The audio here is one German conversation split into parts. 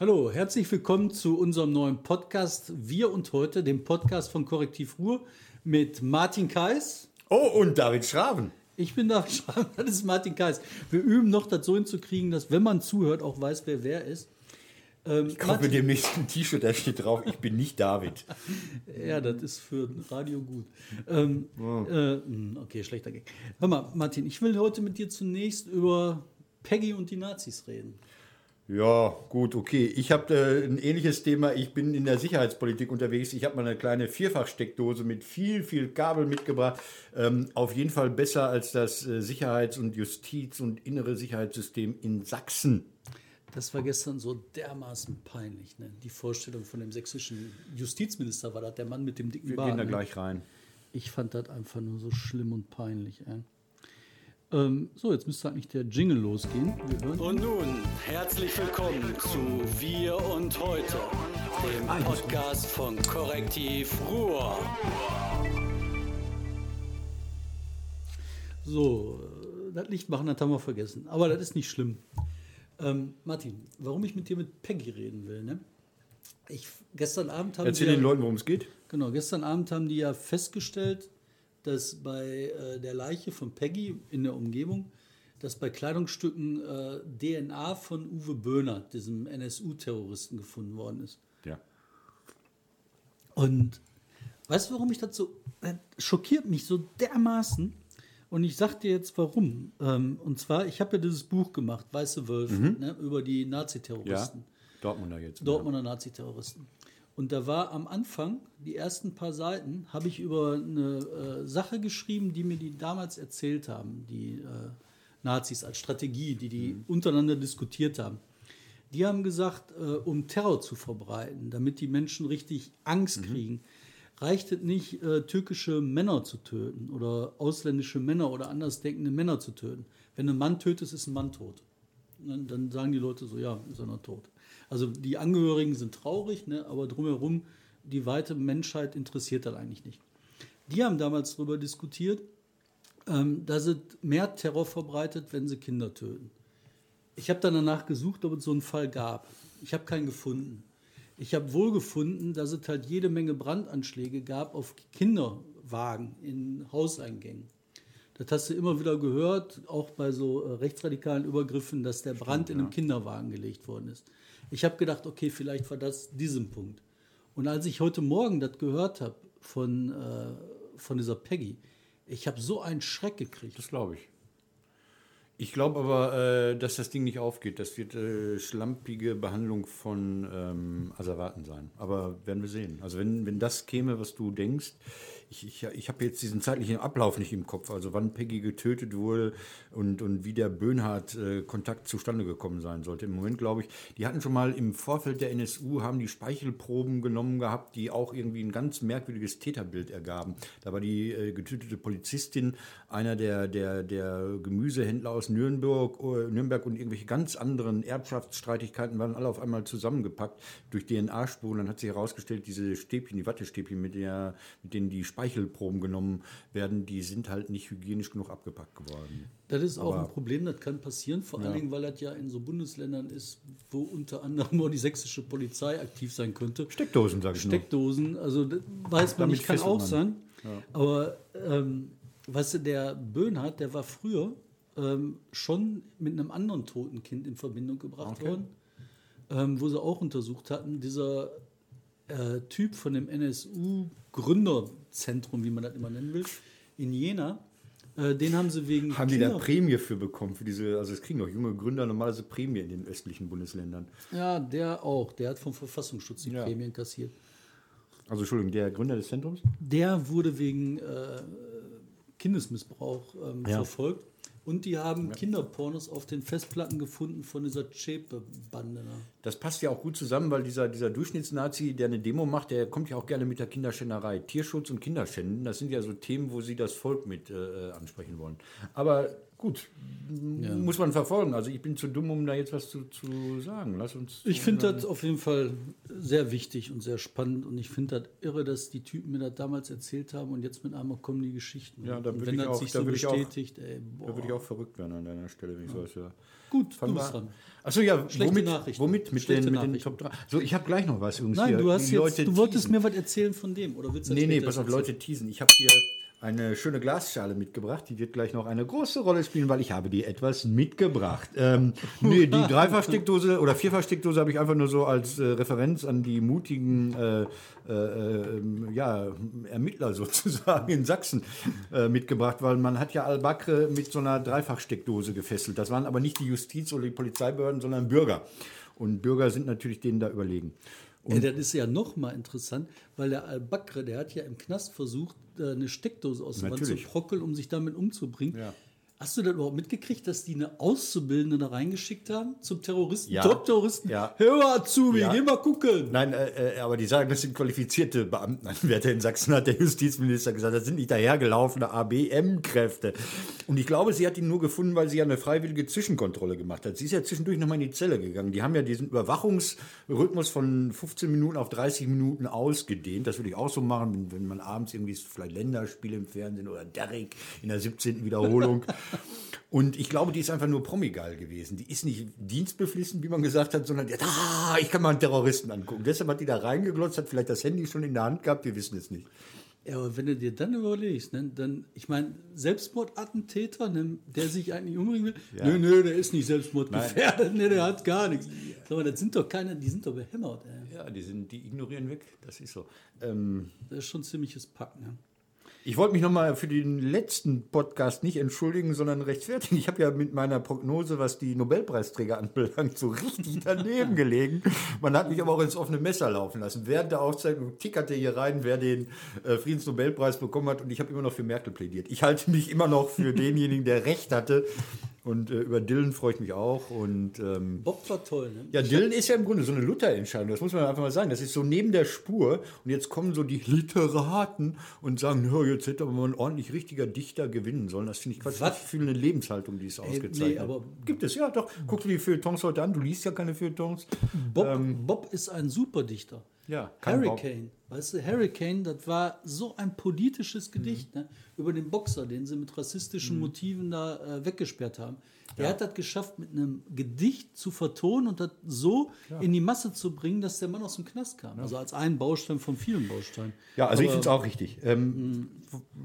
Hallo, herzlich willkommen zu unserem neuen Podcast Wir und heute, dem Podcast von Korrektiv Ruhr mit Martin Kais. Oh, und David Schraven. Ich bin David Schraven, das ist Martin Kais. Wir üben noch das so hinzukriegen, dass, wenn man zuhört, auch weiß, wer wer ist. Ähm, ich kaufe mir demnächst ein T-Shirt, da steht drauf, ich bin nicht David. ja, das ist für Radio gut. Ähm, oh. äh, hm, okay, schlechter Gag. Hör mal, Martin, ich will heute mit dir zunächst über Peggy und die Nazis reden. Ja, gut, okay. Ich habe äh, ein ähnliches Thema. Ich bin in der Sicherheitspolitik unterwegs. Ich habe mal eine kleine Vierfachsteckdose mit viel, viel Kabel mitgebracht. Ähm, auf jeden Fall besser als das äh, Sicherheits- und Justiz- und innere Sicherheitssystem in Sachsen. Das war gestern so dermaßen peinlich. Ne? Die Vorstellung von dem sächsischen Justizminister war das, der Mann mit dem dicken Wir Bart. Wir gehen da ne? gleich rein. Ich fand das einfach nur so schlimm und peinlich. Ey. Ähm, so, jetzt müsste eigentlich der Jingle losgehen. und nun, herzlich willkommen zu Wir und Heute, dem Podcast von Korrektiv Ruhr. So, äh, das Licht machen, das haben wir vergessen. Aber das ist nicht schlimm. Ähm, Martin, warum ich mit dir mit Peggy reden will, ne? Ich, gestern Abend haben Erzähl den Leuten, worum es geht. Genau, gestern Abend haben die ja festgestellt, dass bei äh, der Leiche von Peggy in der Umgebung, dass bei Kleidungsstücken äh, DNA von Uwe Böhner, diesem NSU-Terroristen, gefunden worden ist. Ja. Und weißt du, warum ich das so das schockiert mich so dermaßen? Und ich sag dir jetzt warum. Ähm, und zwar, ich habe ja dieses Buch gemacht, Weiße Wölfe, mhm. ne, über die Naziterroristen. Ja, Dortmunder jetzt. Dortmunder. Naziterroristen. Und da war am Anfang, die ersten paar Seiten, habe ich über eine äh, Sache geschrieben, die mir die damals erzählt haben, die äh, Nazis als Strategie, die die mhm. untereinander diskutiert haben. Die haben gesagt, äh, um Terror zu verbreiten, damit die Menschen richtig Angst mhm. kriegen, reicht es nicht, äh, türkische Männer zu töten oder ausländische Männer oder andersdenkende Männer zu töten. Wenn ein Mann tötet, ist ein Mann tot. Dann, dann sagen die Leute so, ja, ist er noch tot. Also die Angehörigen sind traurig, ne, aber drumherum, die weite Menschheit interessiert das eigentlich nicht. Die haben damals darüber diskutiert, ähm, dass es mehr Terror verbreitet, wenn sie Kinder töten. Ich habe dann danach gesucht, ob es so einen Fall gab. Ich habe keinen gefunden. Ich habe wohl gefunden, dass es halt jede Menge Brandanschläge gab auf Kinderwagen in Hauseingängen. Das hast du immer wieder gehört, auch bei so äh, rechtsradikalen Übergriffen, dass der Brand Stimmt, in einem ja. Kinderwagen gelegt worden ist. Ich habe gedacht, okay, vielleicht war das diesen Punkt. Und als ich heute Morgen das gehört habe von, äh, von dieser Peggy, ich habe so einen Schreck gekriegt. Das glaube ich. Ich glaube aber, äh, dass das Ding nicht aufgeht. Das wird äh, schlampige Behandlung von ähm, Asservaten sein. Aber werden wir sehen. Also wenn, wenn das käme, was du denkst, ich, ich, ich habe jetzt diesen zeitlichen Ablauf nicht im Kopf, also wann Peggy getötet wurde und, und wie der Böhnhardt äh, zustande gekommen sein sollte. Im Moment glaube ich, die hatten schon mal im Vorfeld der NSU, haben die Speichelproben genommen gehabt, die auch irgendwie ein ganz merkwürdiges Täterbild ergaben. Da war die äh, getötete Polizistin einer der, der, der Gemüsehändler aus Nürnberg, äh, Nürnberg und irgendwelche ganz anderen Erbschaftsstreitigkeiten waren alle auf einmal zusammengepackt durch DNA-Spuren. Dann hat sich herausgestellt, diese Stäbchen, die Wattestäbchen, mit, der, mit denen die Speichelproben Speichelproben genommen werden, die sind halt nicht hygienisch genug abgepackt geworden. Das ist auch Aber, ein Problem, das kann passieren, vor ja. allen Dingen, weil das ja in so Bundesländern ist, wo unter anderem nur die sächsische Polizei aktiv sein könnte. Steckdosen, sage ich Steckdosen, nur. also weiß man nicht, kann auch man. sein. Ja. Aber ähm, weißt du, der Böhnhardt, der war früher ähm, schon mit einem anderen toten Kind in Verbindung gebracht okay. worden, ähm, wo sie auch untersucht hatten, dieser äh, Typ von dem NSU-Gründerzentrum, wie man das immer nennen will, in Jena. Äh, den haben sie wegen. Haben Kinder die da Prämie für bekommen? Für diese, also es kriegen doch junge Gründer normalerweise Prämie in den östlichen Bundesländern. Ja, der auch. Der hat vom Verfassungsschutz die ja. Prämien kassiert. Also Entschuldigung, der Gründer des Zentrums? Der wurde wegen äh, Kindesmissbrauch ähm, ja. verfolgt. Und die haben ja. Kinderpornos auf den Festplatten gefunden von dieser Chepe-Bande. Das passt ja auch gut zusammen, weil dieser, dieser Durchschnittsnazi, der eine Demo macht, der kommt ja auch gerne mit der Kinderschänderei. Tierschutz und Kinderschänden, das sind ja so Themen, wo sie das Volk mit äh, ansprechen wollen. Aber gut, muss man verfolgen. Also ich bin zu dumm, um da jetzt was zu, zu sagen. Lass uns. Ich finde das auf jeden Fall sehr wichtig und sehr spannend und ich finde das irre, dass die Typen mir das damals erzählt haben und jetzt mit einmal kommen die Geschichten. Ja, da und würde wenn ich das auch- sich da so würde ich auch- bestätigt, ey, Da würde ich auch verrückt werden an deiner Stelle, wenn ich sowas höre. Gut, du Fand bist dran. Achso, ja, Schlechte womit, Nachrichten. womit? Mit Schlechte den, mit den. Top 3. So, ich habe gleich noch was übrigens Nein, hier. du hast Die jetzt, Leute du wolltest teasen. mir was erzählen von dem, oder willst du das Nee, nee, pass auf? Leute teasen. Ich habe hier eine schöne Glasschale mitgebracht. Die wird gleich noch eine große Rolle spielen, weil ich habe dir etwas mitgebracht. Ähm, nee, die Dreifachsteckdose oder Vierfachsteckdose habe ich einfach nur so als äh, Referenz an die mutigen äh, äh, äh, ja, Ermittler sozusagen in Sachsen äh, mitgebracht, weil man hat ja Al-Bakr mit so einer Dreifachsteckdose gefesselt. Das waren aber nicht die Justiz- oder die Polizeibehörden, sondern Bürger. Und Bürger sind natürlich denen da überlegen. Ja, das ist ja noch mal interessant, weil der Al-Bakr, der hat ja im Knast versucht, eine Steckdose aus der Wand zu prockeln, um sich damit umzubringen. Ja. Hast du das überhaupt mitgekriegt, dass die eine Auszubildende da reingeschickt haben zum Terroristen? Ja. Top-Terroristen? Ja. Hör mal, Azubi, Ja. geh mal gucken. Nein, äh, äh, aber die sagen, das sind qualifizierte Beamtenanwärter in Sachsen, hat der Justizminister gesagt. Das sind nicht dahergelaufene ABM-Kräfte. Und ich glaube, sie hat ihn nur gefunden, weil sie ja eine freiwillige Zwischenkontrolle gemacht hat. Sie ist ja zwischendurch nochmal in die Zelle gegangen. Die haben ja diesen Überwachungsrhythmus von 15 Minuten auf 30 Minuten ausgedehnt. Das würde ich auch so machen, wenn, wenn man abends irgendwie vielleicht Länderspiele im Fernsehen oder Derrick in der 17. Wiederholung. Und ich glaube, die ist einfach nur promigeil gewesen. Die ist nicht dienstbeflissen, wie man gesagt hat, sondern die hat, ah, ich kann mal einen Terroristen angucken. Deshalb hat die da reingeglotzt, hat vielleicht das Handy schon in der Hand gehabt, wir wissen es nicht. Ja, aber wenn du dir dann überlegst, ne, dann, ich meine, Selbstmordattentäter, ne, der sich eigentlich umbringen will, Ja. nö, nö, der ist nicht selbstmordgefährdet, ne, der hat gar nichts. Sag mal, das sind doch keine, die sind doch behämmert, ey. Ja, die, sind, die ignorieren weg, das ist so. Ähm, Das ist schon ein ziemliches Pack, ne? Ich wollte mich nochmal für den letzten Podcast nicht entschuldigen, sondern rechtfertigen. Ich habe ja mit meiner Prognose, was die Nobelpreisträger anbelangt, so richtig daneben gelegen. Man hat mich aber auch ins offene Messer laufen lassen. Während der Aufzeichnung tickerte hier rein, wer den äh, Friedensnobelpreis bekommen hat. Und ich habe immer noch für Merkel plädiert. Ich halte mich immer noch für denjenigen, der Recht hatte. Und äh, über Dylan freue ich mich auch. Und ähm, Bob war toll, ne? ja, Dylan ist ja im Grunde so eine Luther-Entscheidung, das muss man einfach mal sagen. Das ist so neben der Spur und jetzt kommen so die Literaten und sagen, "Ja, jetzt hätte aber mal ein ordentlich richtiger Dichter gewinnen sollen. Das finde ich Quatsch. Was? Fühle eine Lebenshaltung, die ist ausgezeichnet. nee, aber- Gibt es, ja doch. Guck dir die Feuilletons heute an, du liest ja keine Feuilletons. Bob, Bob ist ein Superdichter. Ja, Hurricane. Weißt du, Hurricane, das war so ein politisches Gedicht ne? über den Boxer, den sie mit rassistischen Motiven da äh, weggesperrt haben. Der hat das geschafft, mit einem Gedicht zu vertonen und das so in die Masse zu bringen, dass der Mann aus dem Knast kam. Also als ein Baustein von vielen Bausteinen. Ja, also ich Aber finde es auch richtig. Ähm,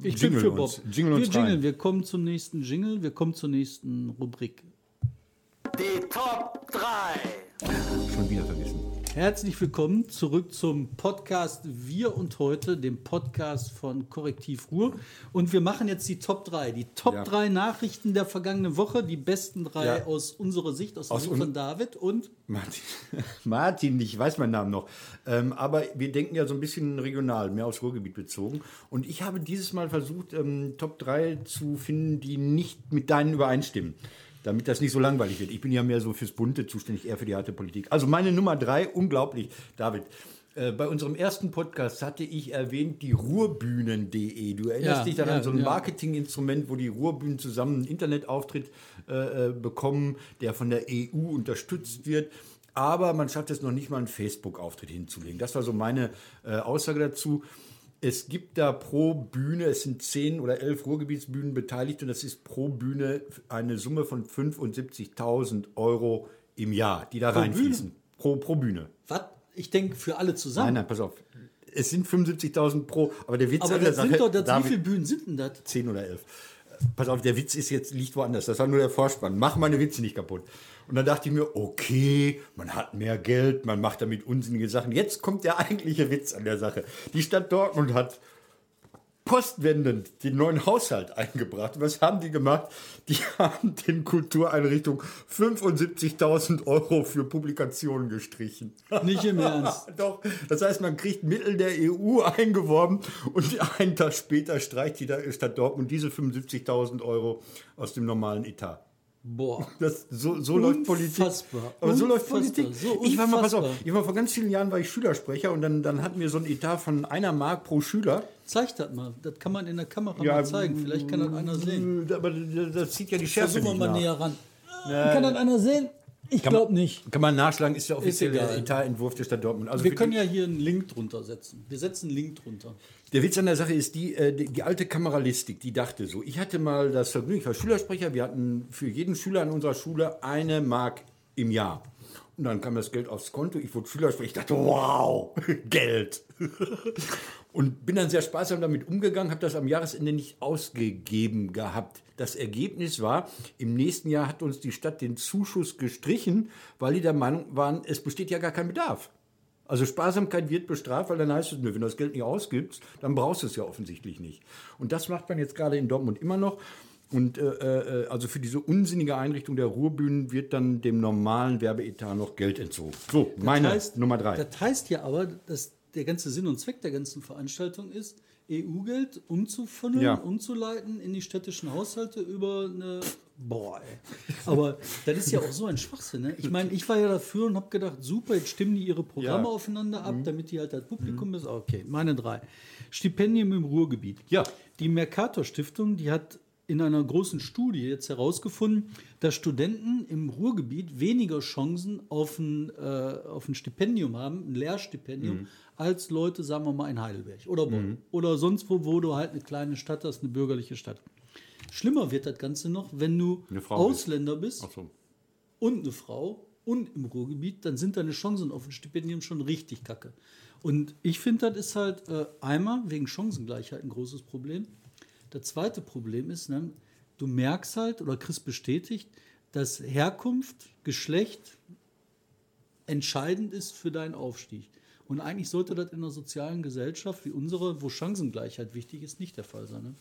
Ich bin jingle für uns. Bob. Jingle wir jingeln, wir kommen zum nächsten Jingle, wir kommen zur nächsten Rubrik. Die Top 3. schon wieder vergessen. Herzlich willkommen zurück zum Podcast Wir und heute, dem Podcast von Korrektiv Ruhr. Und wir machen jetzt die Top 3. Die Top Ja. 3 Nachrichten der vergangenen Woche, die besten drei Ja. aus unserer Sicht, aus der Aus Sicht un- von David und Martin, Martin, ich weiß meinen Namen noch. Ähm, aber wir denken ja so ein bisschen regional, mehr aufs Ruhrgebiet bezogen. Und ich habe dieses Mal versucht, ähm, Top 3 zu finden, die nicht mit deinen übereinstimmen. Damit das nicht so langweilig wird. Ich bin ja mehr so fürs Bunte zuständig, eher für die harte Politik. Also meine Nummer 3, unglaublich, David. Äh, bei unserem ersten Podcast hatte ich erwähnt die Ruhrbühnen.de. Du erinnerst Ja, dich daran, ja, so ein. Marketinginstrument, wo die Ruhrbühnen zusammen einen Internetauftritt äh, äh, bekommen, der von der EU unterstützt wird. Aber man schafft es noch nicht mal, einen Facebook-Auftritt hinzulegen. Das war so meine äh, Aussage dazu. Es gibt da pro Bühne, es sind zehn oder elf Ruhrgebietsbühnen beteiligt und das ist pro Bühne eine Summe von 75.000 Euro im Jahr, die da reinfließen. Pro, pro Bühne. was? Ich denke für alle zusammen. Nein, nein, pass auf. Es sind 75.000 pro, aber der Witz Aber an der das sind doch, das, David- wie viele Bühnen sind denn das? 10 oder 11. Pass auf, der Witz ist jetzt liegt woanders. Das war nur der Vorspann. Mach meine Witze nicht kaputt. Und dann dachte ich mir, okay, man hat mehr Geld, man macht damit unsinnige Sachen. Jetzt kommt der eigentliche Witz an der Sache. Die Stadt Dortmund hat postwendend den neuen Haushalt eingebracht. Was haben die gemacht? Die haben den Kultureinrichtungen 75.000 Euro für Publikationen gestrichen. Nicht im Ernst. Doch, das heißt, man kriegt Mittel der EU eingeworben und einen Tag später streicht die Stadt Dortmund diese 75.000 Euro aus dem normalen Etat. Boah. Das, so so läuft Politik. Unfassbar. Aber so läuft. Politik. So ich war mal, pass auf, ich war vor ganz vielen Jahren war ich Schülersprecher und dann, dann hatten wir so ein Etat von einer Mark pro Schüler. Zeig das mal. Das kann man in der Kamera mal zeigen. Vielleicht kann das einer sehen. Aber das zieht ja die Schärfe Versuchen wir mal näher ran. Kann das einer sehen? Ich glaube nicht. Kann man nachschlagen, ist der offizielle. Etatentwurf der Stadt Dortmund. Also Wir können die- ja hier einen Link drunter setzen. Wir setzen einen Link drunter. Der Witz an der Sache ist, die, äh, die, die alte Kameralistik, die dachte so, ich hatte mal das Vergnügen, ich war Schülersprecher, wir hatten für jeden Schüler an unserer Schule eine Mark im Jahr. Und dann kam das Geld aufs Konto, ich wurde Schülersprecher, ich dachte, wow, Geld. Und bin dann sehr sparsam damit umgegangen, habe das am Jahresende nicht ausgegeben gehabt. Das Ergebnis war, im nächsten Jahr hat uns die Stadt den Zuschuss gestrichen, weil die der Meinung waren, es besteht ja gar kein Bedarf. Also Sparsamkeit wird bestraft, weil dann heißt es, wenn du das Geld nicht ausgibst, dann brauchst du es ja offensichtlich nicht. Und das macht man jetzt gerade in Dortmund immer noch. Und äh, äh, also für diese unsinnige Einrichtung der Ruhrbühnen wird dann dem normalen Werbeetat noch Geld entzogen. So, meine heißt, Nummer drei. Das heißt ja aber, dass der ganze Sinn und Zweck der ganzen Veranstaltung ist, EU-Geld umzufunneln, Ja. umzuleiten in die städtischen Haushalte über eine. Boah, ey. Aber das ist ja auch so ein Schwachsinn. Ne? Ich meine, ich war ja dafür und habe gedacht, super, jetzt stimmen die ihre Programme Ja. aufeinander ab, damit die halt das Publikum ist. Okay, meine drei. Stipendium im Ruhrgebiet. Ja. Die Mercator Stiftung, die hat in einer großen Studie jetzt herausgefunden, dass Studenten im Ruhrgebiet weniger Chancen auf ein, äh, auf ein Stipendium haben, ein Lehrstipendium, als Leute, sagen wir mal, in Heidelberg oder Bonn oder sonst wo, wo du halt eine kleine Stadt hast, eine bürgerliche Stadt. Schlimmer wird das Ganze noch, wenn du bist. Ausländer bist Ach so. und eine Frau und im Ruhrgebiet, dann sind deine Chancen auf ein Stipendium schon richtig kacke. Und ich finde, das ist halt äh, einmal wegen Chancengleichheit ein großes Problem. Das zweite Problem ist, ne, du merkst halt oder kriegst bestätigt, dass Herkunft, Geschlecht entscheidend ist für deinen Aufstieg. Und eigentlich sollte das in einer sozialen Gesellschaft wie unsere, wo Chancengleichheit wichtig ist, nicht der Fall sein. Ne?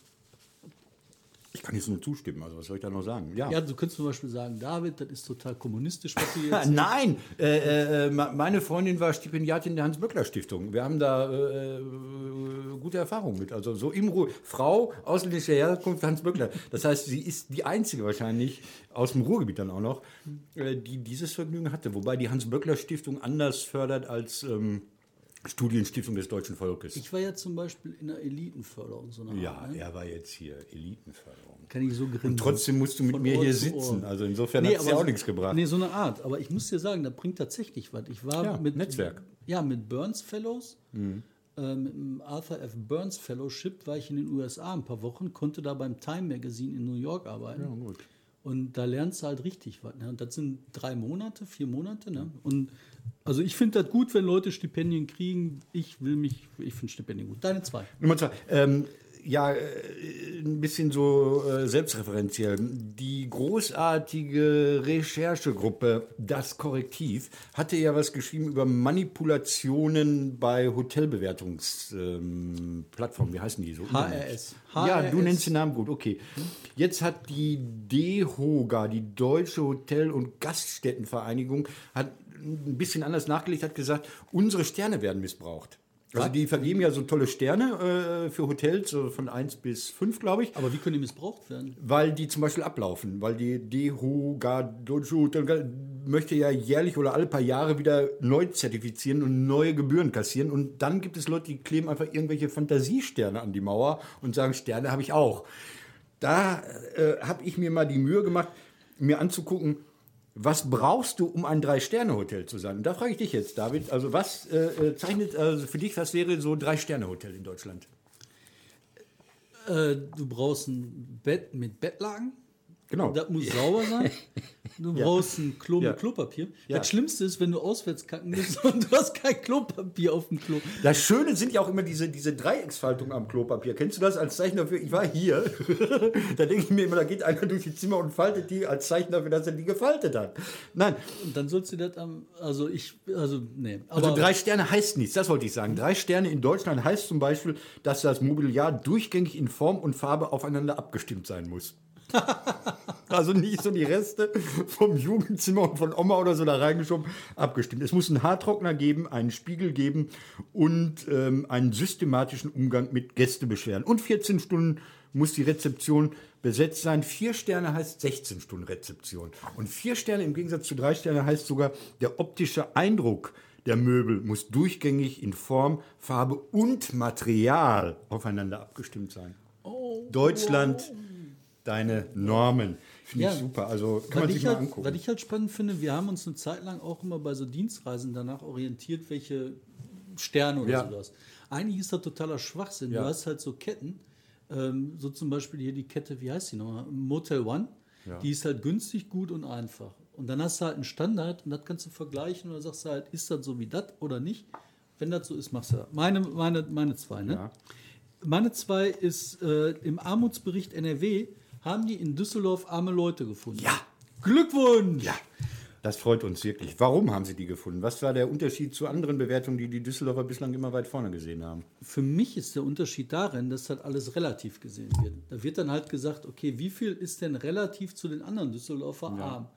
Ich kann jetzt nur zustimmen, also was soll ich da noch sagen? Ja. Ja, du könntest zum Beispiel sagen, David, das ist total kommunistisch, was du jetzt Nein, äh, äh, ma- meine Freundin war Stipendiatin der Hans-Böckler-Stiftung. Wir haben da äh, äh, gute Erfahrungen mit. Also so im Ruhr, Frau ausländischer Herkunft Hans Böckler. Das heißt, sie ist die einzige wahrscheinlich aus dem Ruhrgebiet dann auch noch, äh, die dieses Vergnügen hatte. Wobei die Hans-Böckler-Stiftung anders fördert als ähm, Studienstiftung des deutschen Volkes. Ich war ja zum Beispiel in der Elitenförderung so eine ja, Art, ne? er war jetzt hier Elitenförderung. Kann ich so grinsen. Und trotzdem musst du mit Von mir Ohr hier sitzen. Also insofern hat es ja auch nichts gebracht. Nee, so eine Art. Aber ich muss dir sagen, da bringt tatsächlich was. Ich war Ja, mit Netzwerk. Mhm. Ja, mit Burns Fellows, äh, mit dem Arthur F. Burns Fellowship war ich in den USA ein paar Wochen, konnte da beim Time Magazine in New York arbeiten. Ja, gut. Und da lernst du halt richtig was. Ne? Und das sind drei Monate, vier Monate. Ne? Und also ich finde das gut, wenn Leute Stipendien kriegen. Ich will mich, ich finde Stipendien gut. Deine zwei. Nummer zwei. Ähm, ja, äh, ein bisschen so äh, selbstreferenziell. Die großartige Recherchegruppe Das Korrektiv hatte ja was geschrieben über Manipulationen bei Hotelbewertungsplattformen. Ähm. Wie heißen die so? HRS. Ja, du HRS. nennst den Namen gut, okay. Jetzt hat die DEHOGA, die Deutsche Hotel- und Gaststättenvereinigung, hat ein bisschen anders nachgelegt, hat gesagt, unsere Sterne werden missbraucht. Also die vergeben ja so tolle Sterne äh, für Hotels, so von 1 bis 5, glaube ich, Aber wie können die missbraucht werden? weil die zum Beispiel ablaufen. Weil die Deutsche Hotel, möchte ja jährlich oder alle paar Jahre wieder neu zertifizieren und neue Gebühren kassieren. Und dann gibt es Leute, die kleben einfach irgendwelche Fantasiesterne an die Mauer und sagen, Sterne habe ich auch. Da äh, habe ich mir mal die Mühe gemacht, mir anzugucken, was brauchst du, um ein Drei-Sterne-Hotel zu sein? Und da frage ich dich jetzt, David, also was äh, äh, zeichnet also für dich, was wäre so Drei-Sterne-Hotel in Deutschland? Äh, du brauchst ein Bett mit Bettlaken. Genau. Das muss sauber sein. Du brauchst ein Klo Ja. mit Klopapier. Ja. Das Schlimmste ist, wenn du auswärts kacken musst und du hast kein Klopapier auf dem Klo. Das Schöne sind ja auch immer diese, diese Dreiecksfaltung am Klopapier. Kennst du das als Zeichen dafür? Ich war hier. da denke ich mir immer, da geht einer durch die Zimmer und faltet die als Zeichen dafür, dass er die gefaltet hat. Nein, Und dann sollst du das am. Also ich. Also, nee. also Aber drei Sterne heißt nichts, das wollte ich sagen. Drei Sterne in Deutschland heißt zum Beispiel, dass das Mobiliar durchgängig in Form und Farbe aufeinander abgestimmt sein muss. Also nicht so die Reste vom Jugendzimmer und von Oma oder so da reingeschoben, abgestimmt. Es muss einen Haartrockner geben, einen Spiegel geben und ähm, einen systematischen Umgang mit Gästebeschwerden. Und 14 Stunden muss die Rezeption besetzt sein. Vier Sterne heißt 16 Stunden Rezeption. Und vier Sterne im Gegensatz zu drei Sterne heißt sogar, der optische Eindruck der Möbel muss durchgängig in Form, Farbe und Material aufeinander abgestimmt sein. Deutschland, deine Normen. Finde ich super. Also kann man sich ich mal halt, angucken. Was ich halt spannend finde, wir haben uns eine Zeit lang auch immer bei so Dienstreisen danach orientiert, welche Sterne oder Ja. sowas. Eigentlich ist das totaler Schwachsinn. Ja. Du hast halt so Ketten, ähm, so zum Beispiel hier die Kette, wie heißt die nochmal? Motel One. Ja. Die ist halt günstig, gut und einfach. Und dann hast du halt einen Standard und das kannst du vergleichen und dann sagst du halt, ist das so wie das oder nicht? Wenn das so ist, machst du das. Meine, meine, meine zwei, ne? Ja. Meine zwei ist, äh, im Armutsbericht NRW haben die in Düsseldorf arme Leute gefunden. Ja. Glückwunsch! Ja, das freut uns wirklich. Warum haben Sie die gefunden? Was war der Unterschied zu anderen Bewertungen, die die Düsseldorfer bislang immer weit vorne gesehen haben? Für mich ist der Unterschied darin, dass halt alles relativ gesehen wird. Da wird dann halt gesagt, okay, wie viel ist denn relativ zu den anderen Düsseldorfer arm?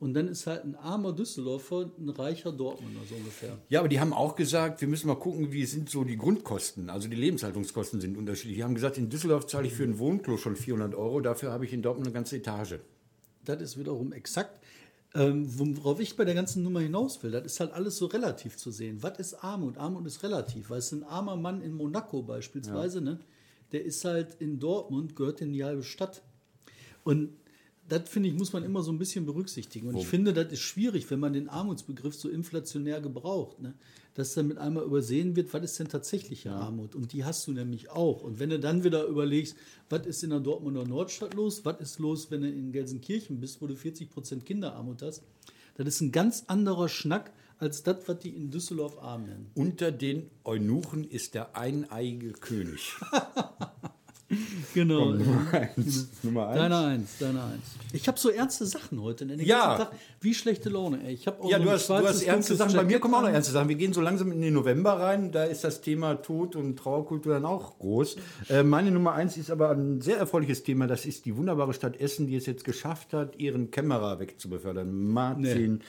Und dann ist halt ein armer Düsseldorfer ein reicher Dortmunder, so ungefähr. Ja, aber die haben auch gesagt, wir müssen mal gucken, wie sind so die Grundkosten. Also die Lebenshaltungskosten sind unterschiedlich. Die haben gesagt, in Düsseldorf zahle ich für ein Wohnklo schon 400 Euro, dafür habe ich in Dortmund eine ganze Etage. Das ist wiederum exakt. Ähm, worauf ich bei der ganzen Nummer hinaus will, das ist halt alles so relativ zu sehen. Was ist Armut? Armut ist relativ. Weil es ein armer Mann in Monaco beispielsweise, ne, der ist halt in Dortmund, gehört in die halbe Stadt. Und das finde ich, muss man immer so ein bisschen berücksichtigen. Und ich finde, das ist schwierig, wenn man den Armutsbegriff so inflationär gebraucht. Ne? Dass dann mit einmal übersehen wird, was ist denn tatsächliche Armut? Und die hast du nämlich auch. Und wenn du dann wieder überlegst, was ist in der Dortmunder Nordstadt los? Was ist los, wenn du in Gelsenkirchen bist, wo du 40 Prozent Kinderarmut hast? Das ist ein ganz anderer Schnack als das, was die in Düsseldorf arm nennen. Unter den Eunuchen ist der eineige König. Genau. Nummer eins. Nummer eins. Deine Eins, deine Eins. Ich habe so ernste Sachen heute. Ne? Den Ja. Tag. Wie schlechte Laune, ey. Ich habe auch Ja, so du hast, du hast ernste Sachen. Bei mir kommen auch noch ernste Sachen. Wir gehen so langsam in den November rein. Da ist das Thema Tod und Trauerkultur dann auch groß. Äh, meine Nummer eins ist aber ein sehr erfreuliches Thema. Das ist die wunderbare Stadt Essen, die es jetzt geschafft hat, ihren Kämmerer wegzubefördern. Martin,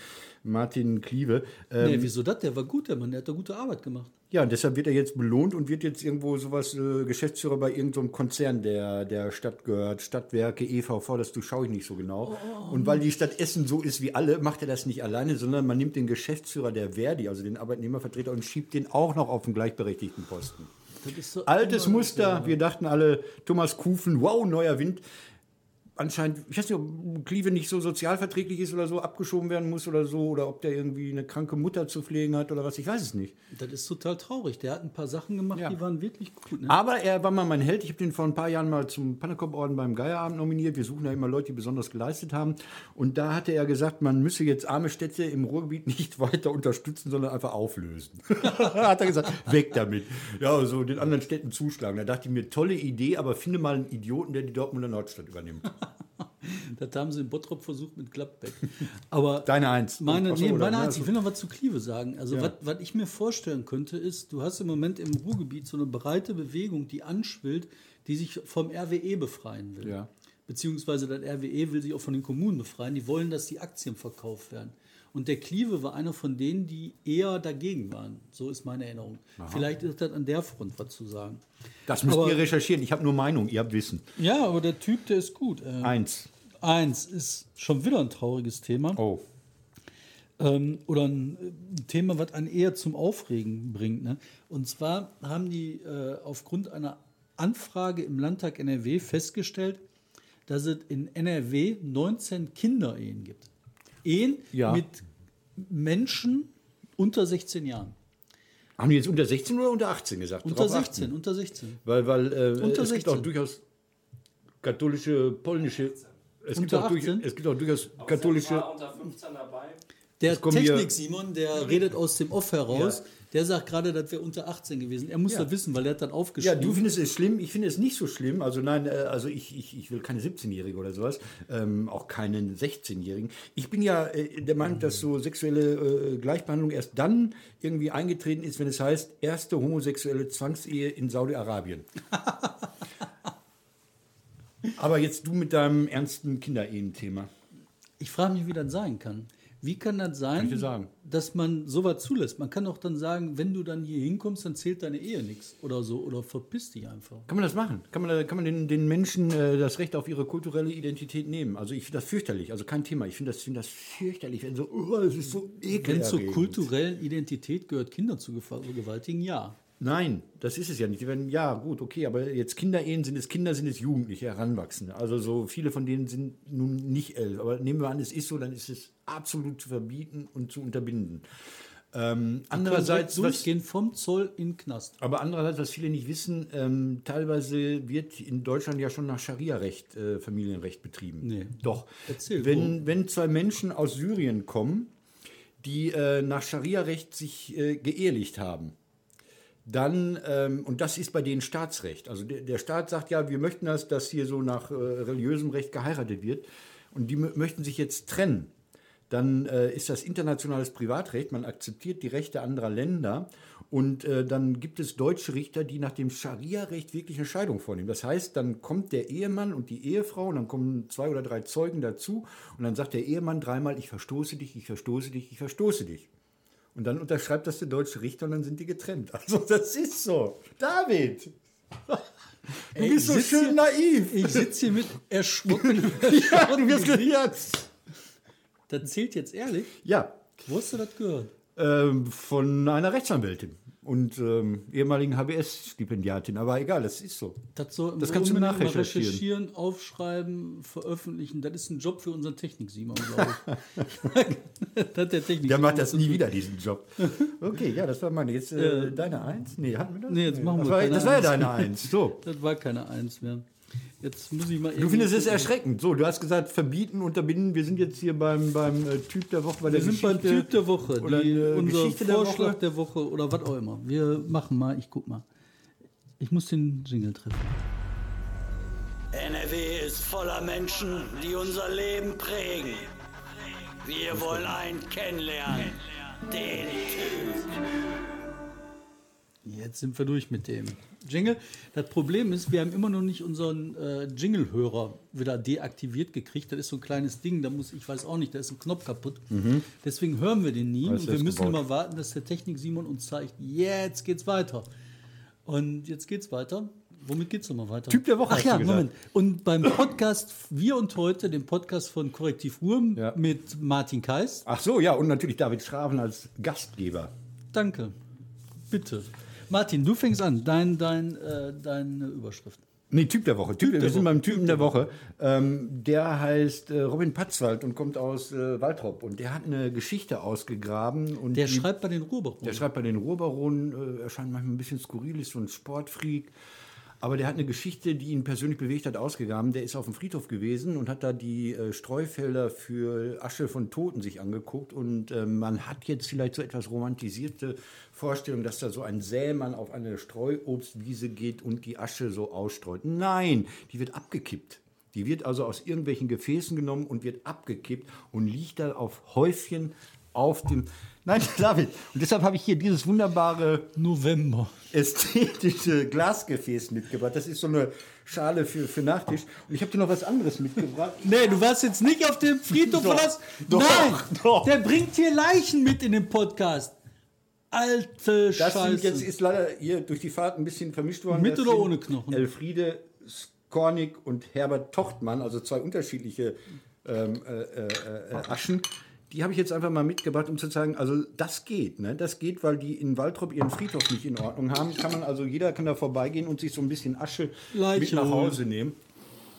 Martin Klieve. Ähm, Nee, wieso das? Der war gut, der Mann. Der hat da gute Arbeit gemacht. Ja, und deshalb wird er jetzt belohnt und wird jetzt irgendwo sowas äh, Geschäftsführer bei irgendeinem Konzern, der der Stadt gehört, Stadtwerke, EVV, das durchschaue ich nicht so genau. Und weil die Stadt Essen so ist wie alle, macht er das nicht alleine, sondern man nimmt den Geschäftsführer der Verdi, also den Arbeitnehmervertreter, und schiebt den auch noch auf den gleichberechtigten Posten. So Altes Muster, wir dachten alle, Thomas Kufen, wow, neuer Wind. Anscheinend, ich weiß nicht, ob Klieve nicht so sozialverträglich ist oder so, abgeschoben werden muss oder so, oder ob der irgendwie eine kranke Mutter zu pflegen hat oder was, ich weiß es nicht. Das ist total traurig. Der hat ein paar Sachen gemacht, Ja. die waren wirklich gut. Ne? Aber er war mal mein Held. Ich habe den vor ein paar Jahren mal zum Pannekopp-Orden beim Geierabend nominiert. Wir suchen ja immer Leute, die besonders geleistet haben. Und da hatte er gesagt, man müsse jetzt arme Städte im Ruhrgebiet nicht weiter unterstützen, sondern einfach auflösen. hat er gesagt, weg damit. Ja, so den anderen Städten zuschlagen. Da dachte ich mir, tolle Idee, aber finde mal einen Idioten, der die Dortmunder Nordstadt übernimmt. Das haben sie in Bottrop versucht mit Gladbeck. Aber Deine Eins. Meine, so, nee, meine Eins. Ich will noch was zu Klieve sagen. Also, Ja. was, was ich mir vorstellen könnte, ist, du hast im Moment im Ruhrgebiet so eine breite Bewegung, die anschwillt, die sich vom RWE befreien will. Ja. Beziehungsweise das RWE will sich auch von den Kommunen befreien. Die wollen, dass die Aktien verkauft werden. Und der Klieve war einer von denen, die eher dagegen waren. So ist meine Erinnerung. Vielleicht ist das an der Front was zu sagen. Das müsst Aber- ihr recherchieren. Ich habe nur Meinung, ihr habt Wissen. Ja, aber der Typ, der ist gut. Äh, Eins. eins ist schon wieder ein trauriges Thema. Oh. ähm, oder ein, ein Thema, was einen eher zum Aufregen bringt. Ne? Und zwar haben die äh, aufgrund einer Anfrage im Landtag NRW festgestellt, dass es in NRW 19 Kinderehen gibt. Ehen Ja. mit Menschen unter 16 Jahren. Haben die jetzt unter 16 oder unter 18 gesagt? Unter Drauf achten. 16, unter 16. Weil, weil äh, Unter es gibt auch 16. durchaus katholische, polnische. Es gibt, Unter auch durch, 18? es gibt auch durchaus katholische. unter 15 dabei. Der Technik-Simon, der redet aus dem Off heraus, der sagt gerade, das wäre unter 18 gewesen. Er muss Ja. das wissen, weil er hat das Ja, aufgeschrieben. du findest es schlimm, ich finde es nicht so schlimm. Also nein, äh, also ich, ich, ich will keine 17-Jährige oder sowas, ähm, auch keinen 16-Jährigen. Ich bin ja äh, der Meinung, dass so sexuelle äh, Gleichbehandlung erst dann irgendwie eingetreten ist, wenn es heißt, erste homosexuelle Zwangsehe in Saudi-Arabien. Aber jetzt du mit deinem ernsten Kinderehen-Thema. Ich frage mich, wie das sein kann. Wie kann das Kann sein, sagen. dass man sowas zulässt? Man kann doch dann sagen, wenn du dann hier hinkommst, dann zählt deine Ehe nichts oder so oder verpiss dich einfach. Kann man das machen? Kann man, kann man den, den Menschen äh, das Recht auf ihre kulturelle Identität nehmen? Also ich finde das fürchterlich, also kein Thema. Ich finde das, find das fürchterlich, wenn so, oh, das ist so Wenn ekelerregend. zur kulturellen Identität gehört, Kinder zu vergewaltigen, ja. Nein, das ist es ja nicht. Die werden, ja, gut, okay, aber jetzt Kinderehen sind es Kinder, sind es Jugendliche, Heranwachsende. Also so viele von denen sind nun nicht elf. Aber nehmen wir an, es ist so, dann ist es absolut zu verbieten und zu unterbinden. Ähm, andererseits, was, durchgehen vom Zoll in den Knast. aber andererseits, was viele nicht wissen, ähm, teilweise wird in Deutschland ja schon nach Scharia-Recht äh, Familienrecht betrieben. Nee. Doch. Erzähl, wenn, wenn zwei Menschen aus Syrien kommen, die äh, nach Scharia-Recht sich äh, geehelicht haben, dann, ähm, und das ist bei denen Staatsrecht. Also der, der Staat sagt ja, wir möchten das, dass hier so nach äh, religiösem Recht geheiratet wird. Und die mö- möchten sich jetzt trennen. Dann äh, ist das internationales Privatrecht, man akzeptiert die Rechte anderer Länder und äh, dann gibt es deutsche Richter, die nach dem Scharia-Recht wirklich eine Scheidung vornehmen. Das heißt, dann kommt der Ehemann und die Ehefrau und dann kommen zwei oder drei Zeugen dazu und dann sagt der Ehemann dreimal, ich verstoße dich, ich verstoße dich, ich verstoße dich. Und dann unterschreibt das der deutsche Richter und dann sind die getrennt. Also das ist so. David! Du Ey, bist so schön hier- naiv. Ich sitze hier mit erschrockenem ja, du wirst jetzt. Das zählt jetzt ehrlich? Ja, Wo hast du das gehört? ähm, von einer Rechtsanwältin und ähm, ehemaligen HBS-Stipendiatin. Aber egal, das ist so. Das, sollten Das kannst du nachrecherchieren. recherchieren, aufschreiben, veröffentlichen. Das ist ein Job für unseren Technik-Simon, glaube ich. das hat der Technik Der macht das nie wieder, diesen Job. Okay, ja, das war meine. Jetzt äh, deine Eins? Nee, hatten wir das? Nee, jetzt machen das wir war, keine Das war ja deine Eins. So. Das war keine Eins mehr. Jetzt muss ich mal Du findest es erschreckend. So, du hast gesagt, verbieten, unterbinden. Wir sind jetzt hier beim, beim äh, Typ der Woche. Bei Wir der sind beim Geschichte. Typ der Woche, oder die, äh, unser Geschichte der Vorschlag Woche. der Woche oder was auch immer. Wir machen mal, ich guck mal. Ich muss den Jingle treffen. NRW ist voller Menschen, die unser Leben prägen. Wir wollen einen kennenlernen. Den Typ. Jetzt sind wir durch mit dem Jingle. Das Problem ist, wir haben immer noch nicht unseren äh, Jingle-Hörer wieder deaktiviert gekriegt. Das ist so ein kleines Ding, da muss ich weiß auch nicht, da ist ein Knopf kaputt. Deswegen hören wir den nie Alles und wir müssen gebaut. immer warten, dass der Technik-Simon uns zeigt, jetzt geht's weiter. Und jetzt geht's weiter. Womit geht's nochmal weiter? Typ der Woche, Ach ja. Moment. Und beim Podcast Wir und Heute, dem Podcast von Korrektiv Ruhr Ja. mit Martin Keist. Ach so, ja, und natürlich David Schraven als Gastgeber. Danke. Bitte. Martin, du fängst an. Dein, dein, äh, deine Überschrift. Nee, Typ der Woche. Typ, der wir sind beim Typen der Woche. Ähm, der heißt äh, Robin Patzwald und kommt aus äh, Waltrop. Und der hat eine Geschichte ausgegraben. Und Der die, schreibt bei den Ruhrbaronen. Der schreibt bei den Ruhrbaronen, äh, erscheint manchmal ein bisschen skurril, ist so ein Sportfreak. Aber der hat eine Geschichte, die ihn persönlich bewegt hat, ausgegraben. Der ist auf dem Friedhof gewesen und hat da die äh, Streufelder für Asche von Toten sich angeguckt. Und äh, man hat jetzt vielleicht so etwas romantisierte Vorstellung, dass da so ein Sämann auf eine Streuobstwiese geht und die Asche so ausstreut. Nein, die wird abgekippt. Die wird also aus irgendwelchen Gefäßen genommen und wird abgekippt und liegt da auf Häufchen auf dem. Nein, David. Und deshalb habe ich hier dieses wunderbare November. ästhetische Glasgefäß mitgebracht. Das ist so eine Schale für, für Nachtisch. Und ich habe dir noch was anderes mitgebracht. Nee, du warst jetzt nicht auf dem Friedhof Doch, das. doch, Nein, doch. der bringt hier Leichen mit in den Podcast. Alte Das Scheiße. sind, jetzt ist leider hier durch die Fahrt ein bisschen vermischt worden. Mit Das oder ohne Knochen? Elfriede Skornig und Herbert Tochtmann, also zwei unterschiedliche ähm, äh, äh, äh, Aschen. Die habe ich jetzt einfach mal mitgebracht, um zu sagen, also das geht, ne? Das geht, weil die in Waltrop ihren Friedhof nicht in Ordnung haben. Kann man also, jeder kann da vorbeigehen und sich so ein bisschen Asche Leiche mit nach. Hause nehmen.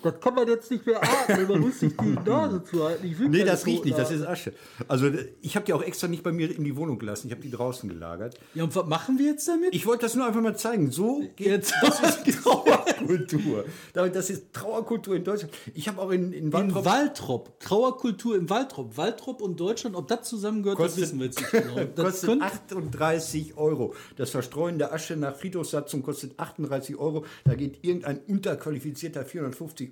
Das kann man jetzt nicht mehr atmen. Man muss sich die Nase zuhalten. Ich Nee, das riecht nicht, das ist Asche. Also ich habe die auch extra nicht bei mir in die Wohnung gelassen, ich habe die draußen gelagert. Ja, und was machen wir jetzt damit? Ich wollte das nur einfach mal zeigen. So geht das ist Trauerkultur. Das ist Trauerkultur in Deutschland. Ich habe auch in, in in Waltrop Waltrop. Trauerkultur in Waltrop. Waltrop und Deutschland, ob das zusammengehört, das Kostet- wissen wir jetzt nicht genau. Das kostet könnte, 38 Euro. Das Verstreuen der Asche nach Friedhofssatzung kostet 38 Euro. Da geht irgendein unterqualifizierter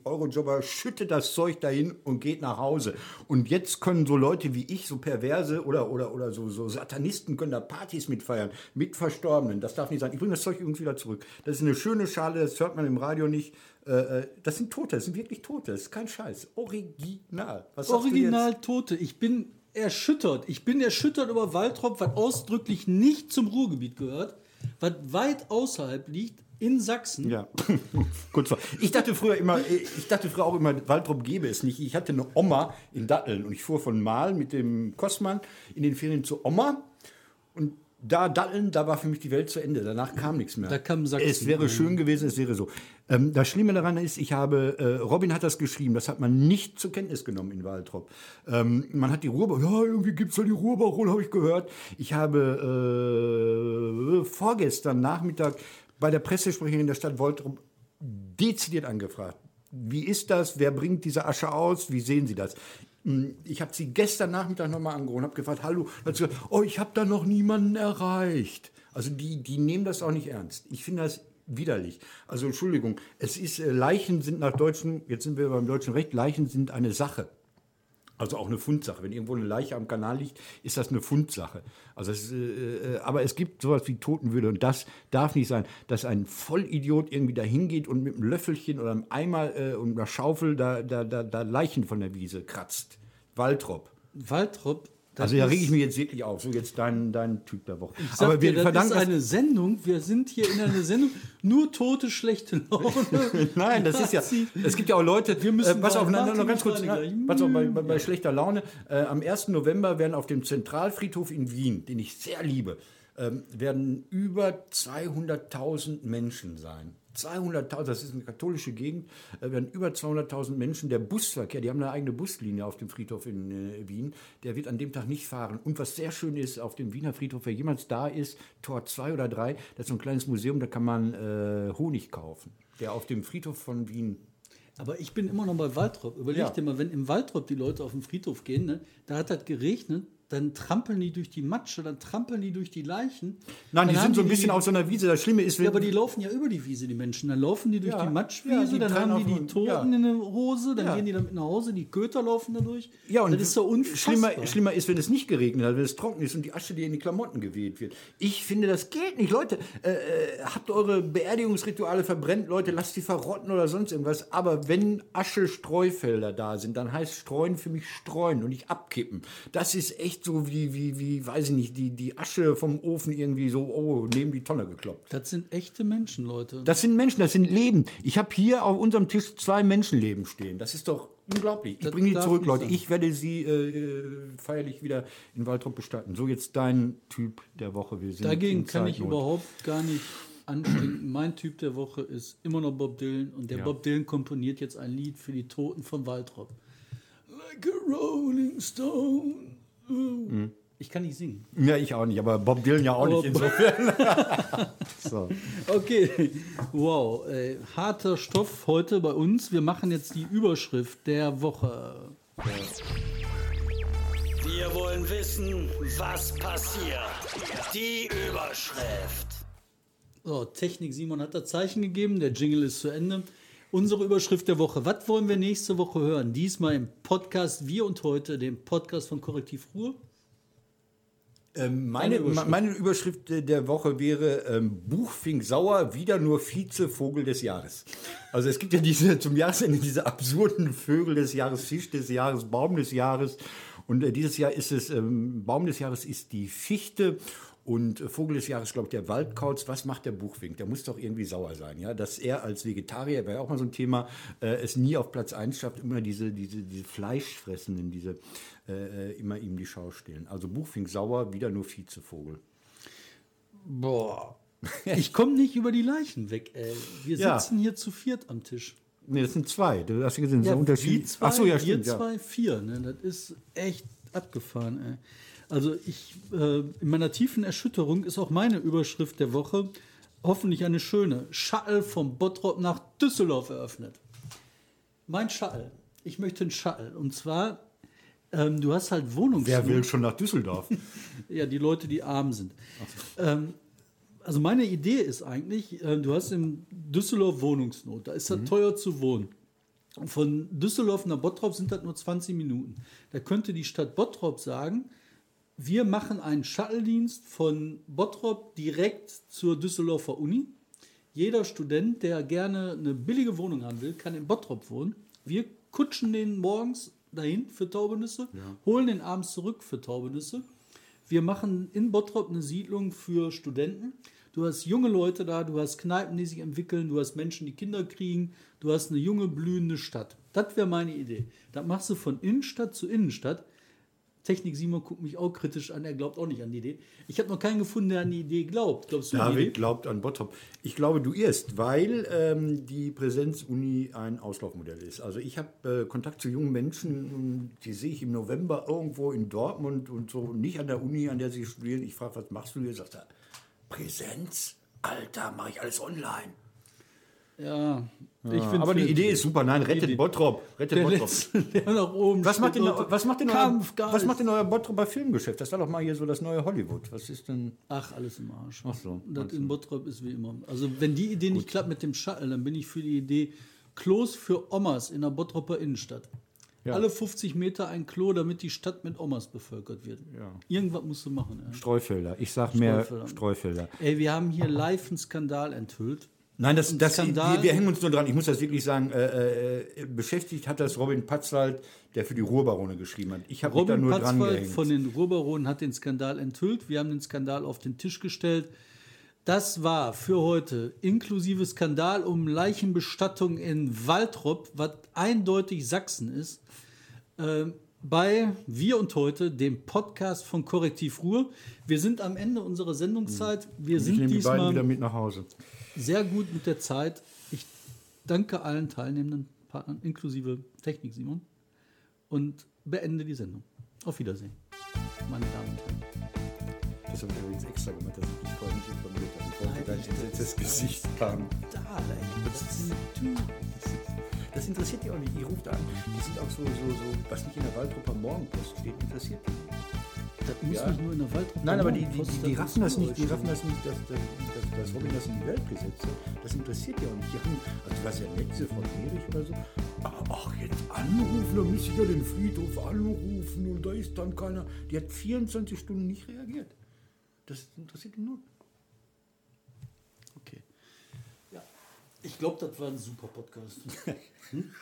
450-Euro-Jobber, schüttet das Zeug dahin und geht nach Hause. Und jetzt können so Leute wie ich, so Perverse oder, oder, oder so, so Satanisten, können da Partys mitfeiern, mit Verstorbenen. Das darf nicht sein. Ich bringe das Zeug übrigens wieder zurück. Das ist eine schöne Schale, das hört man im Radio nicht. Äh, äh, Das sind Tote, das sind wirklich Tote. Das ist kein Scheiß. Original. Was Original Tote. Ich bin erschüttert. Ich bin erschüttert über Waltrop, was ausdrücklich nicht zum Ruhrgebiet gehört, was weit außerhalb liegt in Sachsen. Ja, kurz vor. Ich dachte früher immer, ich dachte früher auch immer, Waldrop gäbe es nicht. Ich hatte eine Oma in Datteln und ich fuhr von Mal mit dem Kostmann in den Ferien zu Oma und da Datteln, da war für mich die Welt zu Ende. Danach kam nichts mehr. Da kam Sachsen. Es wäre schön gewesen, es wäre so. Ähm, das Schlimme daran ist, ich habe, äh, Robin hat das geschrieben, das hat man nicht zur Kenntnis genommen in Waltrop. Ähm, man hat die Ruhrbach, ja, irgendwie gibt es da die Ruhrbachrolle, habe ich gehört. Ich habe äh, vorgestern Nachmittag bei der Pressesprecherin der Stadt Waltrop dezidiert angefragt. Wie ist das? Wer bringt diese Asche aus? Wie sehen Sie das? Hm, Ich habe sie gestern Nachmittag nochmal angerufen und habe gefragt, hallo, hat sie gesagt, oh, ich habe da noch niemanden erreicht. Also die, die nehmen das auch nicht ernst. Ich finde das widerlich. Also Entschuldigung, es ist, äh, Leichen sind nach deutschem, jetzt sind wir beim deutschen Recht, Leichen sind eine Sache. Also auch eine Fundsache. Wenn irgendwo eine Leiche am Kanal liegt, ist das eine Fundsache. Also es, äh, äh, aber es gibt sowas wie Totenwürde und das darf nicht sein, dass ein Vollidiot irgendwie da hingeht und mit einem Löffelchen oder einem Eimer äh, und einer Schaufel da, da, da, da Leichen von der Wiese kratzt. Waltrop. Waltrop. Das Also da rege ich mich jetzt wirklich auf. So jetzt dein, dein Typ der Woche. Ich aber dir, wir das verdanken ist eine Sendung. Wir sind hier in einer Sendung. Nur tote, schlechte Laune. Nein, das ist ja. Es gibt ja auch Leute. Wir müssen äh, pass auf, nein, noch ganz kurz. Gleich. Pass auf, bei, bei, bei schlechter Laune. Äh, am 1. November werden auf dem Zentralfriedhof in Wien, den ich sehr liebe, ähm, werden über 200.000 Menschen sein. 200.000, das ist eine katholische Gegend, äh, werden über 200.000 Menschen. Der Busverkehr, die haben eine eigene Buslinie auf dem Friedhof in äh, Wien, der wird an dem Tag nicht fahren. Und was sehr schön ist, auf dem Wiener Friedhof, wer jemals da ist, Tor 2 oder 3, das ist so ein kleines Museum, da kann man äh, Honig kaufen, der auf dem Friedhof von Wien Aber ich bin immer noch bei Waltrop. Überleg Ja. dir mal, wenn im Waltrop die Leute auf den Friedhof gehen, ne, da hat das geregnet, dann trampeln die durch die Matsche, dann trampeln die durch die Leichen. Nein, Dann die sind so ein die- bisschen auf so einer Wiese. Das Schlimme ist, wenn, Ja, aber die laufen ja über die Wiese, die Menschen. Dann laufen die durch Ja, die ja, Matschwiese, die dann trennen haben die auf die dem- Toten ja. in der Hose, dann Ja. gehen die damit nach Hause, die Köter laufen da durch. Ja, und das ist so unfassbar. schlimmer, schlimmer ist, wenn es nicht geregnet hat, wenn es trocken ist und die Asche dir in die Klamotten geweht wird. Ich finde, das geht nicht. Leute, äh, äh, habt eure Beerdigungsrituale verbrennt, Leute, lasst die verrotten oder sonst irgendwas. Aber wenn Asche-Streufelder da sind, dann heißt Streuen für mich streuen und nicht abkippen. Das ist echt so wie, wie, wie weiß ich nicht, die, die Asche vom Ofen irgendwie so, oh, neben die Tonne gekloppt. Das sind echte Menschen, Leute. Das sind Menschen, das sind Leben. Ich habe hier auf unserem Tisch zwei Menschenleben stehen. Das ist doch unglaublich. Ich Das bringe die zurück, Leute. sein. Ich werde sie äh, äh, feierlich wieder in Waldrop bestatten. So, jetzt dein Typ der Woche. Wir sind Dagegen kann ich überhaupt gar nicht anstinken. Mein Typ der Woche ist immer noch Bob Dylan und der Ja. Bob Dylan komponiert jetzt ein Lied für die Toten von Waltrop. Like a Rolling Stone. Mhm. Ich kann nicht singen. Ja, ich auch nicht, aber Bob Dylan ja auch Aber nicht insofern. so. Okay, wow, äh, harter Stoff heute bei uns. Wir machen jetzt die Überschrift der Woche. Wir wollen wissen, was passiert. Die Überschrift. So, Technik Simon hat das Zeichen gegeben, der Jingle ist zu Ende. Unsere Überschrift der Woche. Was wollen wir nächste Woche hören? Diesmal im Podcast Wir und heute, dem Podcast von Korrektiv Ruhr. Ähm, meine, Überschrift. meine Überschrift äh, der Woche wäre ähm, Buchfink sauer, wieder nur Vize-Vogel des Jahres. Also es gibt ja diese zum Jahresende diese absurden Vögel des Jahres, Fisch des Jahres, Baum des Jahres. Und äh, dieses Jahr ist es, ähm, Baum des Jahres ist die Fichte und äh, Vogel des Jahres, glaube ich, der Waldkauz. Was macht der Buchfink? Der muss doch irgendwie sauer sein, ja? Dass er als Vegetarier, wäre ja auch mal so ein Thema, äh, es nie auf Platz 1 schafft, immer diese, diese, diese Fleischfressenden, diese äh, äh, immer ihm die Schau stehen. Also Buchfink sauer, wieder nur Vizevogel. Boah. Ich komme nicht über die Leichen weg, ey. Wir Ja. sitzen hier zu viert am Tisch. Nee, das sind zwei. Du hast ja gesehen, das ist ein wir Unterschied. zwei, Ach so, ja, wir stimmt. Ja. zwei, vier. Ne? Das ist echt abgefahren, ey. Also ich, äh, in meiner tiefen Erschütterung ist auch meine Überschrift der Woche hoffentlich eine schöne. Shuttle vom Bottrop nach Düsseldorf eröffnet. Mein Shuttle. Ich möchte einen Shuttle. Und zwar, ähm, du hast halt Wohnungsnot. Wer will schon nach Düsseldorf? Ja, die Leute, die arm sind. Ähm, also meine Idee ist eigentlich, äh, du hast in Düsseldorf Wohnungsnot, da ist das teuer zu wohnen. Und Von Düsseldorf nach Bottrop sind das nur 20 Minuten. Da könnte die Stadt Bottrop sagen, wir machen einen Shuttle-Dienst von Bottrop direkt zur Düsseldorfer Uni. Jeder Student, der gerne eine billige Wohnung haben will, kann in Bottrop wohnen. Wir kutschen den morgens dahin für Taubenüsse, holen den abends zurück für Taubenüsse. Wir machen in Bottrop eine Siedlung für Studenten. Du hast junge Leute da, du hast Kneipen, die sich entwickeln, du hast Menschen, die Kinder kriegen, du hast eine junge, blühende Stadt. Das wäre meine Idee. Das machst du von Innenstadt zu Innenstadt. Technik Simon guckt mich auch kritisch an, er glaubt auch nicht an die Idee. Ich habe noch keinen gefunden, der an die Idee glaubt. Glaubst du David Idee? glaubt an Bottrop. Ich glaube, du irrst, weil ähm, die Präsenzuni ein Auslaufmodell ist. Also ich habe äh, Kontakt zu jungen Menschen, und die sehe ich im November irgendwo in Dortmund und so, nicht an der Uni, an der sie studieren. Ich frage, was machst du hier? Sagt er, Präsenz? Alter, mache ich alles online. Ja, ich finde Aber die Idee ist super. Nein, rettet Bottrop. Rettet der Bottrop. letzte, der nach oben Was macht, denn, was, macht denn euer, Kampfgeist. was macht denn euer Bottroper Filmgeschäft? Das war doch mal hier so das neue Hollywood. Was ist denn... Ach, alles im Arsch. Ach so, Das in Bottrop ist wie immer. Also, wenn die Idee nicht klappt mit dem Shuttle, dann bin ich für die Idee Klos für Omas in der Bottroper Innenstadt. Ja. Alle 50 Meter ein Klo, damit die Stadt mit Omas bevölkert wird. Ja. Irgendwas musst du machen. Ey. Streufelder. Ich sag mehr Streufelder. Streufelder. ey, wir haben hier live einen Skandal enthüllt. Nein, das, das, wir, wir hängen uns nur dran. Ich muss das wirklich sagen. Äh, äh, beschäftigt hat das Robin Patzwald, der für die Ruhrbarone geschrieben hat. Ich habe mich da nur dran Patzwald gehängt. von den Ruhrbaronen hat den Skandal enthüllt. Wir haben den Skandal auf den Tisch gestellt. Das war für heute inklusive Skandal um Leichenbestattung in Waltrop, was eindeutig Sachsen ist, äh, bei Wir und Heute, dem Podcast von Korrektiv Ruhr. Wir sind am Ende unserer Sendungszeit. Wir ich sind diesmal wieder mit nach Hause. sehr gut mit der Zeit. Ich danke allen teilnehmenden Partnern, inklusive Technik Simon, und beende die Sendung. Auf Wiedersehen, meine Damen und Herren. Das habe ich übrigens extra gemacht, dass ich dich vorher nicht informiert habe. Ich wollte dein entsetztes Gesicht haben. Da, ey, das interessiert die auch nicht. Ihr ruft an. Die sind auch so, so, so, was nicht in der Waldrupper Morgenpost steht, interessiert die. Das muss Ja. nicht nur in der Waldrop Nein, aber die, die, die, die raffen das nicht, die raffen das nicht, dass, dass, dass, dass Robin das in die Welt gesetzt hat. Das interessiert die auch nicht. Die haben, also du warst ja diese Frau Erich oder so. Aber ach, jetzt anrufen, da müsste ich ja den Friedhof anrufen und da ist dann keiner. Die hat 24 Stunden nicht reagiert. Das interessiert die nur. Okay. Ja. Ich glaube, das war ein super Podcast. Hm?